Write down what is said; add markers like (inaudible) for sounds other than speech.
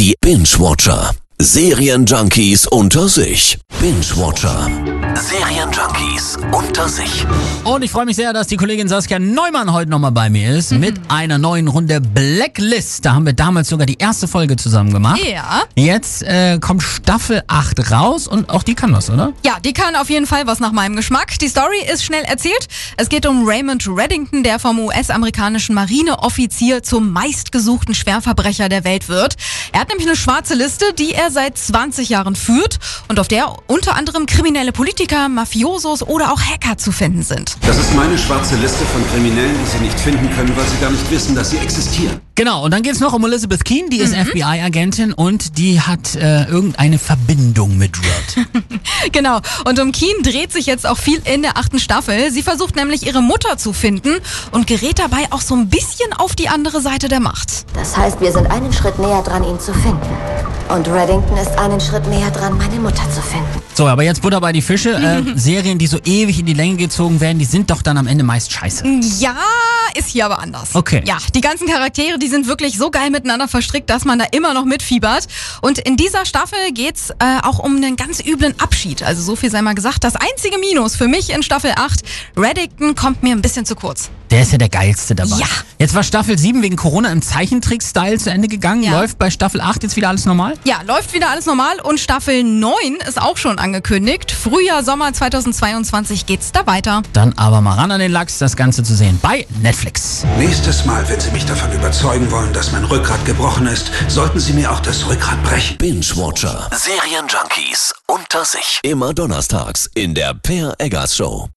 Die Binge-Watcher. Serienjunkies unter sich. Binge-Watcher. Serienjunkies unter sich. Und ich freue mich sehr, dass die Kollegin Saskia Neumann heute nochmal bei mir ist Mhm. mit einer neuen Runde Blacklist. Da haben wir damals sogar die erste Folge zusammen gemacht. Ja. Jetzt äh, kommt Staffel 8 raus und auch die kann was, oder? Ja, die kann auf jeden Fall was nach meinem Geschmack. Die Story ist schnell erzählt. Es geht um Raymond Reddington, der vom US-amerikanischen Marineoffizier zum meistgesuchten Schwerverbrecher der Welt wird. Er hat nämlich eine schwarze Liste, die er seit 20 Jahren führt und auf der unter anderem kriminelle Politiker, Mafiosos oder auch Hacker zu finden sind. Das ist meine schwarze Liste von Kriminellen, die Sie nicht finden können, weil Sie gar nicht wissen, dass sie existieren. Genau, und dann geht's noch um Elizabeth Keen, die Mhm. ist FBI-Agentin und die hat äh, irgendeine Verbindung mit Red. (laughs) Genau. Und um Keen dreht sich jetzt auch viel in der achten Staffel. Sie versucht nämlich ihre Mutter zu finden und gerät dabei auch so ein bisschen auf die andere Seite der Macht. Das heißt, wir sind einen Schritt näher dran, ihn zu finden. Und Reddington ist einen Schritt näher dran, meine Mutter zu finden. so, aber jetzt Butter bei die Fische. Äh, (laughs) Serien, die so ewig in die Länge gezogen werden, die sind doch dann am Ende meist scheiße. Ja, ist hier aber anders. Okay. Ja, die ganzen Charaktere, die sind wirklich so geil miteinander verstrickt, dass man da immer noch mitfiebert. Und in dieser Staffel geht's äh, auch um einen ganz üblen Abschied. Also so viel sei mal gesagt. Das einzige Minus für mich in Staffel 8, Reddington kommt mir ein bisschen zu kurz. Der ist ja der geilste dabei. Ja. Jetzt war Staffel 7 wegen Corona im Zeichentrick-Style zu Ende gegangen. Ja. Läuft bei Staffel 8 jetzt wieder alles normal? Ja, läuft wieder alles normal und Staffel 9 ist auch schon angekündigt. Frühjahr, Sommer 2022 geht's da weiter. Dann aber mal ran an den Lachs, das Ganze zu sehen bei Netflix. Nächstes Mal, wenn Sie mich davon überzeugen wollen, dass mein Rückgrat gebrochen ist, sollten Sie mir auch das Rückgrat brechen. Binge-Watcher. Serienjunkies unter sich. Immer donnerstags in der Per Eggers Show.